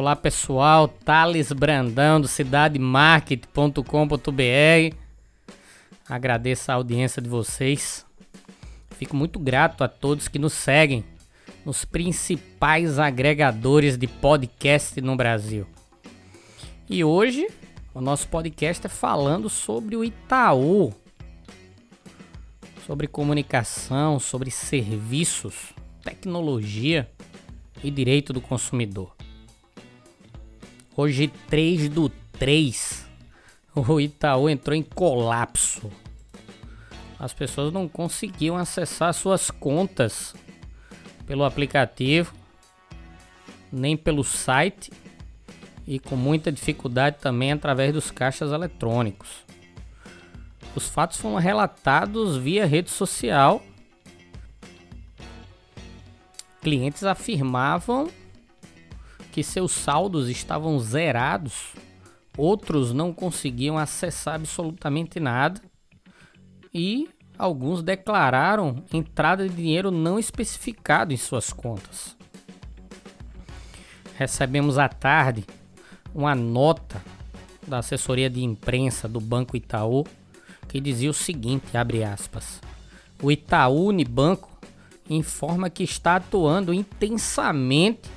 Olá pessoal, Thales Brandão do cidademarket.com.br. Agradeço a audiência de vocês. Fico muito grato a todos que nos seguem nos principais agregadores de podcast no Brasil. E hoje o nosso podcast é falando sobre o Itaú, sobre comunicação, sobre serviços, tecnologia e direito do consumidor. Hoje, 3 do 3, o Itaú entrou em colapso. As pessoas não conseguiam acessar suas contas pelo aplicativo, nem pelo site e com muita dificuldade também através dos caixas eletrônicos. Os fatos foram relatados via rede social. Clientes afirmavam que seus saldos estavam zerados, outros não conseguiam acessar absolutamente nada e alguns declararam entrada de dinheiro não especificado em suas contas. Recebemos à tarde uma nota da assessoria de imprensa do Banco Itaú que dizia o seguinte, abre aspas: O Itaú Unibanco informa que está atuando intensamente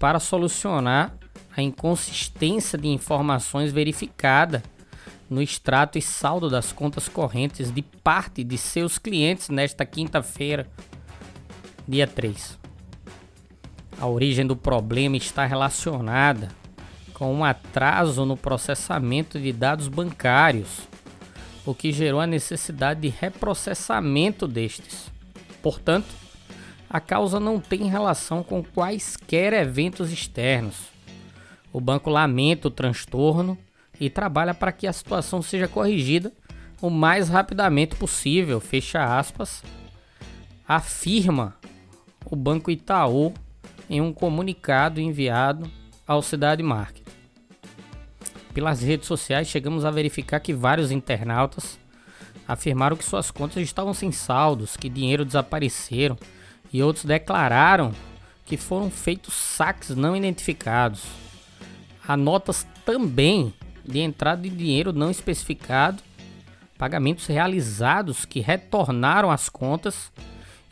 para solucionar a inconsistência de informações verificada no extrato e saldo das contas correntes de parte de seus clientes nesta quinta-feira, dia 3. A origem do problema está relacionada com um atraso no processamento de dados bancários, o que gerou a necessidade de reprocessamento destes. Portanto, a causa não tem relação com quaisquer eventos externos. O banco lamenta o transtorno e trabalha para que a situação seja corrigida o mais rapidamente possível, fecha aspas, afirma o Banco Itaú em um comunicado enviado ao Cidade Market. Pelas redes sociais chegamos a verificar que vários internautas afirmaram que suas contas estavam sem saldos, que dinheiro desapareceram e outros declararam que foram feitos saques não identificados. Há notas também de entrada de dinheiro não especificado, pagamentos realizados que retornaram às contas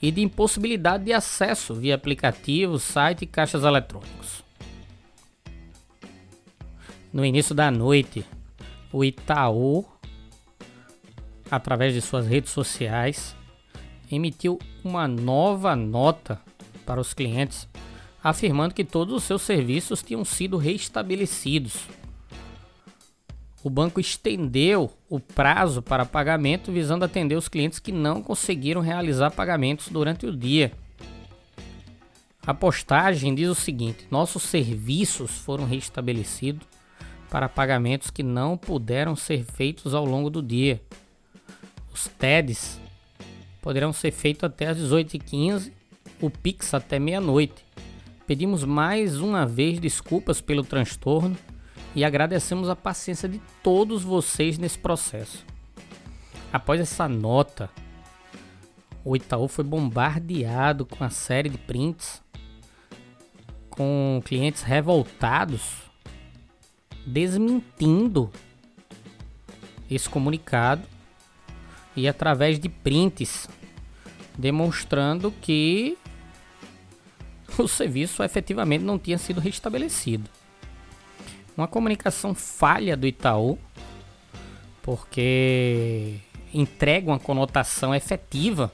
e de impossibilidade de acesso via aplicativo, site e caixas eletrônicos. No início da noite, o Itaú, através de suas redes sociais, emitiu uma nova nota para os clientes, afirmando que todos os seus serviços tinham sido restabelecidos. O banco estendeu o prazo para pagamento, visando atender os clientes que não conseguiram realizar pagamentos durante o dia. A postagem diz o seguinte: nossos serviços foram restabelecidos para pagamentos que não puderam ser feitos ao longo do dia. Os TEDs poderão ser feitos até às 18h15, o Pix até meia-noite. Pedimos mais uma vez desculpas pelo transtorno e agradecemos a paciência de todos vocês nesse processo. Após essa nota, o Itaú foi bombardeado com a série de prints com clientes revoltados desmentindo esse comunicado e através de prints demonstrando que o serviço efetivamente não tinha sido restabelecido. Uma comunicação falha do Itaú, porque entrega uma conotação efetiva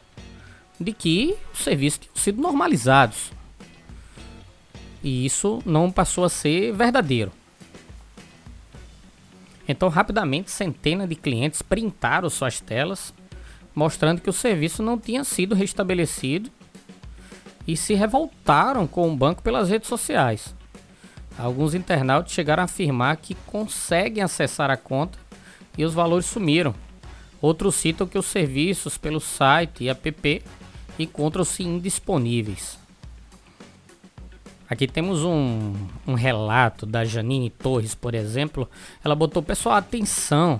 de que os serviços tinham sido normalizados. E isso não passou a ser verdadeiro. Então, rapidamente, centenas de clientes printaram suas telas mostrando que o serviço não tinha sido restabelecido e se revoltaram com o banco pelas redes sociais. Alguns internautas chegaram a afirmar que conseguem acessar a conta e os valores sumiram. Outros citam que os serviços pelo site e app encontram-se indisponíveis. Aqui temos um, um, relato da Janine Torres, por exemplo. Ela botou, pessoal, atenção.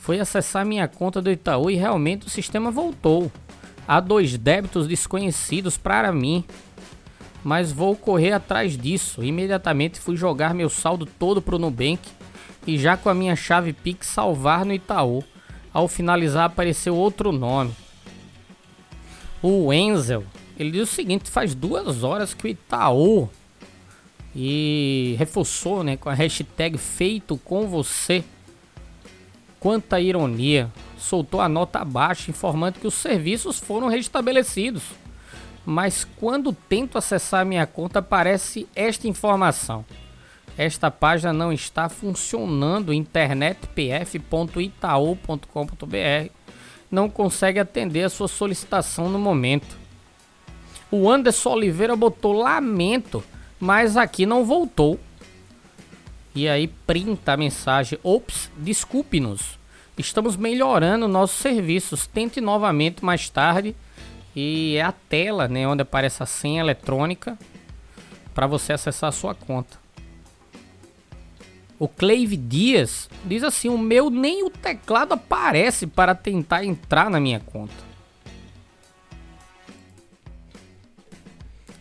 Foi acessar minha conta do Itaú e realmente o sistema voltou. Há dois débitos desconhecidos para mim. Mas vou correr atrás disso. Imediatamente fui jogar meu saldo todo pro Nubank e já com a minha chave Pix salvar no Itaú. Ao finalizar apareceu outro nome. O Enzel, ele diz o seguinte, faz duas horas que o Itaú e reforçou né, com a hashtag feito com você. Quanta ironia, soltou a nota abaixo informando que os serviços foram restabelecidos. Mas quando tento acessar minha conta aparece esta informação. Esta página não está funcionando. internetpf.itaú.com.br não consegue atender a sua solicitação no momento. O Anderson Oliveira botou lamento, mas aqui não voltou. E aí printa a mensagem: Ops, desculpe-nos. Estamos melhorando nossos serviços. Tente novamente mais tarde. E é a tela, né, onde aparece a senha eletrônica para você acessar a sua conta. O Cleive Dias diz assim: O meu nem o teclado aparece para tentar entrar na minha conta.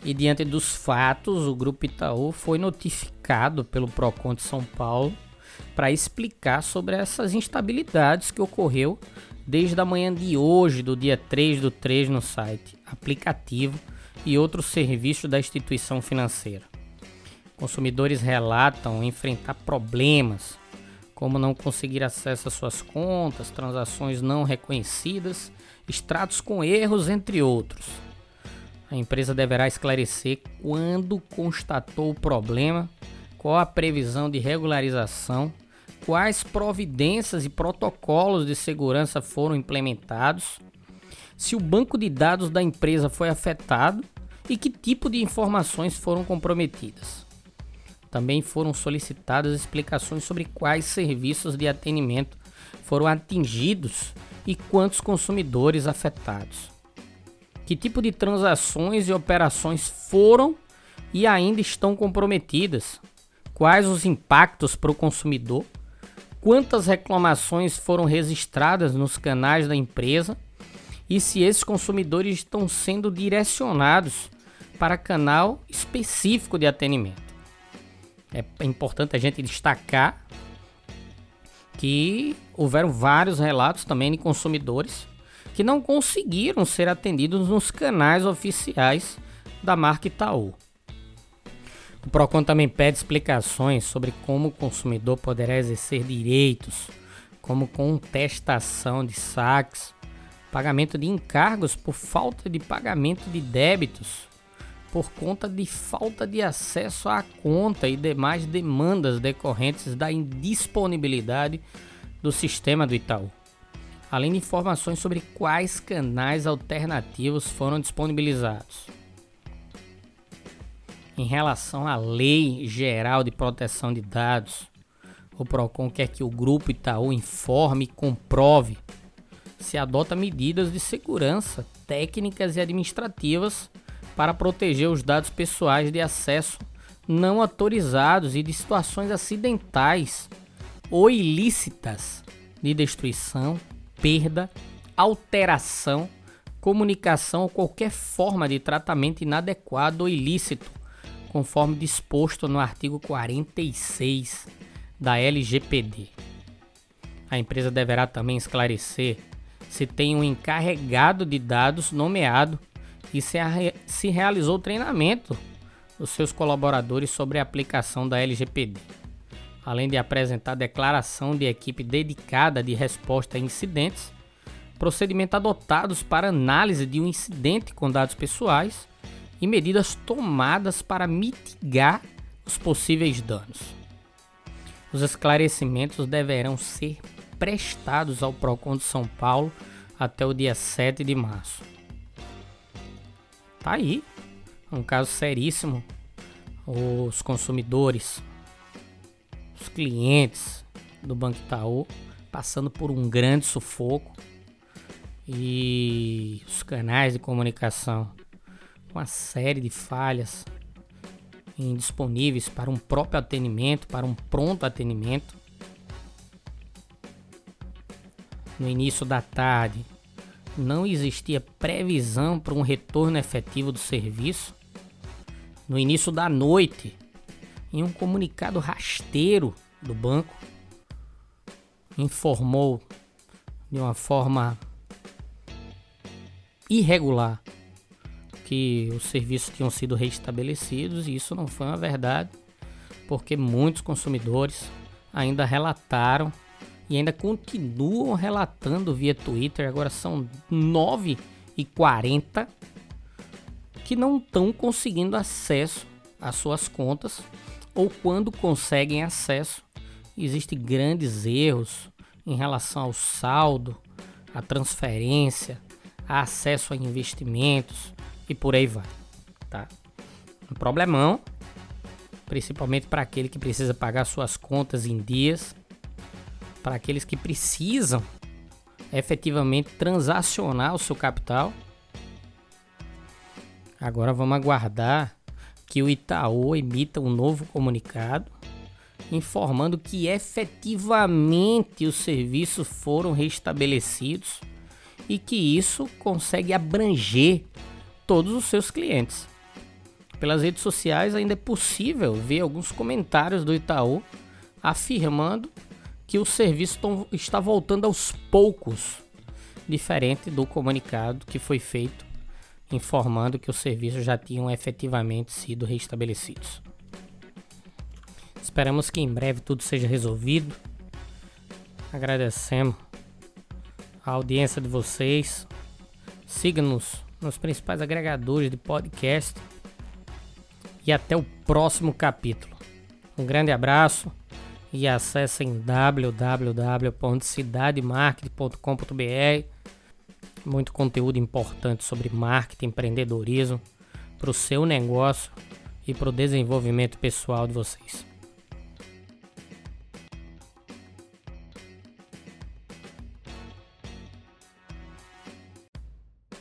E diante dos fatos, o Grupo Itaú foi notificado pelo PROCON de São Paulo para explicar sobre essas instabilidades que ocorreu desde a manhã de hoje, do dia 3 do 3, no site, aplicativo e outros serviços da instituição financeira. Consumidores relatam enfrentar problemas, como não conseguir acesso às suas contas, transações não reconhecidas, extratos com erros, entre outros. A empresa deverá esclarecer quando constatou o problema, qual a previsão de regularização, quais providências e protocolos de segurança foram implementados, se o banco de dados da empresa foi afetado e que tipo de informações foram comprometidas. Também foram solicitadas explicações sobre quais serviços de atendimento foram atingidos e quantos consumidores afetados. Que tipo de transações e operações foram e ainda estão comprometidas? Quais os impactos para o consumidor? Quantas reclamações foram registradas nos canais da empresa? E se esses consumidores estão sendo direcionados para canal específico de atendimento? é importante a gente destacar que houveram vários relatos também de consumidores que não conseguiram ser atendidos nos canais oficiais da marca Itaú. O Procon também pede explicações sobre como o consumidor poderá exercer direitos, como contestação de saques, pagamento de encargos por falta de pagamento de débitos, por conta de falta de acesso à conta e demais demandas decorrentes da indisponibilidade do sistema do Itaú. Além de informações sobre quais canais alternativos foram disponibilizados. Em relação à Lei Geral de Proteção de Dados, o PROCON quer que o Grupo Itaú informe e comprove se adota medidas de segurança técnicas e administrativas para proteger os dados pessoais de acesso não autorizados e de situações acidentais ou ilícitas de destruição, perda, alteração, comunicação ou qualquer forma de tratamento inadequado ou ilícito, conforme disposto no artigo 46 da LGPD. A empresa deverá também esclarecer se tem um encarregado de dados nomeado e se, se realizou treinamento dos seus colaboradores sobre a aplicação da LGPD, além de apresentar declaração de equipe dedicada de resposta a incidentes, procedimentos adotados para análise de um incidente com dados pessoais e medidas tomadas para mitigar os possíveis danos. Os esclarecimentos deverão ser prestados ao PROCON de São Paulo até o dia 7 de março. Tá aí. Um caso seríssimo. os consumidores, os clientes do Banco Itaú passando por um grande sufoco e os canais de comunicação uma série de falhas indisponíveis para um próprio atendimento, para um pronto atendimento. No início da tarde, não existia previsão para um retorno efetivo do serviço. No início da noite, em um comunicado rasteiro do banco, informou de uma forma irregular que os serviços tinham sido restabelecidos e isso não foi uma verdade, porque muitos consumidores ainda relataram e ainda continuam relatando via Twitter, agora são 9 e 40 que não estão conseguindo acesso às suas contas ou quando conseguem acesso, existem grandes erros em relação ao saldo, à transferência, a acesso a investimentos, e por aí vai, tá? Um problemão, principalmente para aquele que precisa pagar suas contas em dias, para aqueles que precisam efetivamente transacionar o seu capital. Agora vamos aguardar que o Itaú emita um novo comunicado informando que efetivamente os serviços foram restabelecidos e que isso consegue abranger todos os seus clientes. Pelas redes sociais ainda é possível ver alguns comentários do Itaú afirmando que o serviço está voltando aos poucos, diferente do comunicado que foi feito informando que os serviços já tinham efetivamente sido restabelecidos. Esperamos que em breve tudo seja resolvido. Agradecemos a audiência de vocês. Siga-nos nos principais agregadores de podcast. E até o próximo capítulo. Um grande abraço e acessem www.cidademarketing.com.br. Muito conteúdo importante sobre marketing, empreendedorismo para o seu negócio e para o desenvolvimento pessoal de vocês.